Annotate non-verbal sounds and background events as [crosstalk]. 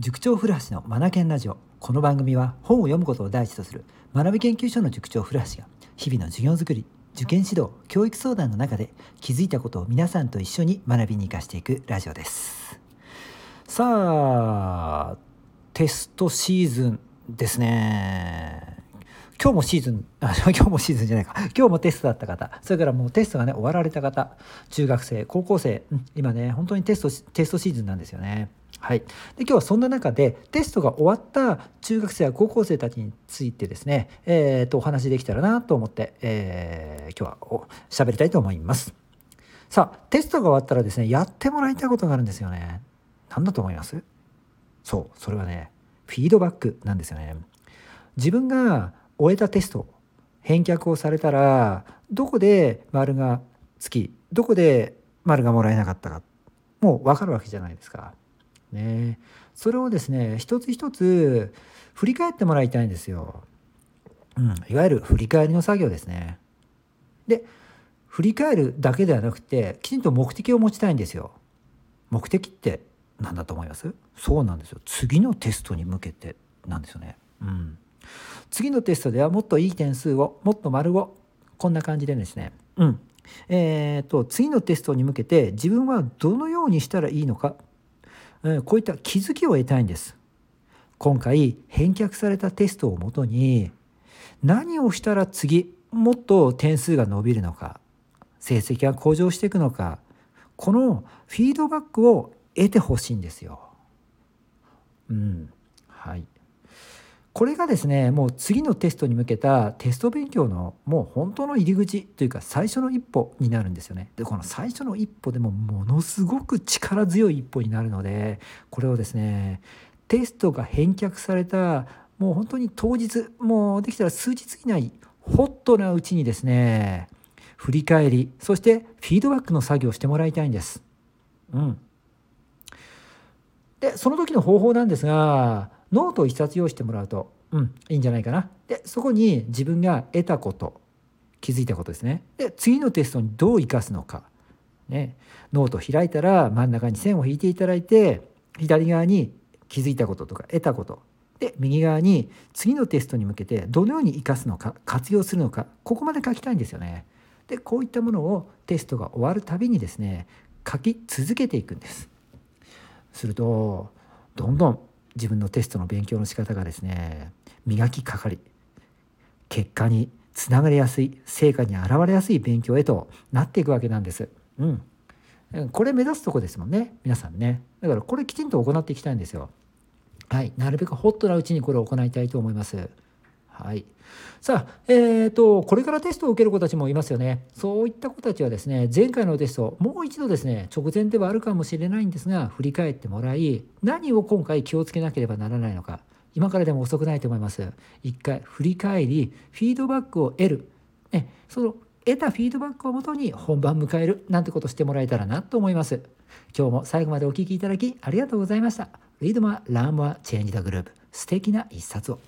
塾長古橋のマナケンラジオ。この番組は本を読むことを第一とする学び研究所の塾長古橋が日々の授業づくり受験指導教育相談の中で気づいたことを皆さんと一緒に学びに生かしていくラジオです。さあテストシーズンですね。今日もシーズンあ [laughs] 今日もシーズンじゃないか。今日もテストだった方。それからもうテストがね終わられた方。中学生高校生、今ね本当にテストテストシーズンなんですよね。はい、で今日はそんな中でテストが終わった中学生や高校生たちについてですね、えー、とお話できたらなと思って、えー、今日は喋りたいと思います。さあテストが終わったらですねやってもらいたいことがあるんですよね。何だと思います？そうそれはねフィードバックなんですよね。自分が終えたテスト返却をされたらどこで丸がつきどこで丸がもらえなかったかもう分かるわけじゃないですか。ねそれをですね一つ一つ振り返ってもらいたいんですよ。うん、いわゆる振り返りの作業ですね。で振り返るだけではなくてきちんと目的を持ちたいんですよ。目的って何だと思います？そうなんですよ次のテストに向けてなんですよね。うん、次のテストではもっといい点数をもっと丸をこんな感じでですね、うんえーと次のテストに向けて自分はどのようにしたらいいのかこういった気づきを得たいんです。今回返却されたテストをもとに何をしたら次もっと点数が伸びるのか成績が向上していくのかこのフィードバックを得てほしいんですよ。うん、はい。これがですねもう次のテストに向けたテスト勉強のもう本当の入り口というか最初の一歩になるんですよね。でこの最初の一歩でもものすごく力強い一歩になるのでこれをですねテストが返却されたもう本当に当日もうできたら数日以内ホットなうちにですね振り返りそしてフィードバックの作業をしてもらいたいんです。うん、でその時の方法なんですがノートを一冊用意してもらうと、うん、いいんじゃないかな。で、そこに自分が得たこと、気づいたことですね。で、次のテストにどう生かすのか。ね、ノート開いたら真ん中に線を引いていただいて、左側に気づいたこととか得たこと。で、右側に次のテストに向けてどのように生かすのか、活用するのか、ここまで書きたいんですよね。で、こういったものをテストが終わるたびにですね、書き続けていくんです。すると、どんどん自分のテストの勉強の仕方がですね磨きかかり結果につながりやすい成果に現れやすい勉強へとなっていくわけなんです。うん、これ目指すとこですもんね皆さんねだからこれきちんと行っていきたいんですよ。はいなるべくホットなうちにこれを行いたいと思います。はい。さあ、えーと、これからテストを受ける子たちもいますよね。そういった子たちはですね、前回のテスト、もう一度ですね、直前ではあるかもしれないんですが、振り返ってもらい、何を今回気をつけなければならないのか、今からでも遅くないと思います。一回振り返り、フィードバックを得る。ね、その得たフィードバックをもとに本番迎えるなんてことしてもらえたらなと思います。今日も最後までお聴きいただきありがとうございました。Read more, learn more, change the group. 素敵な一冊を。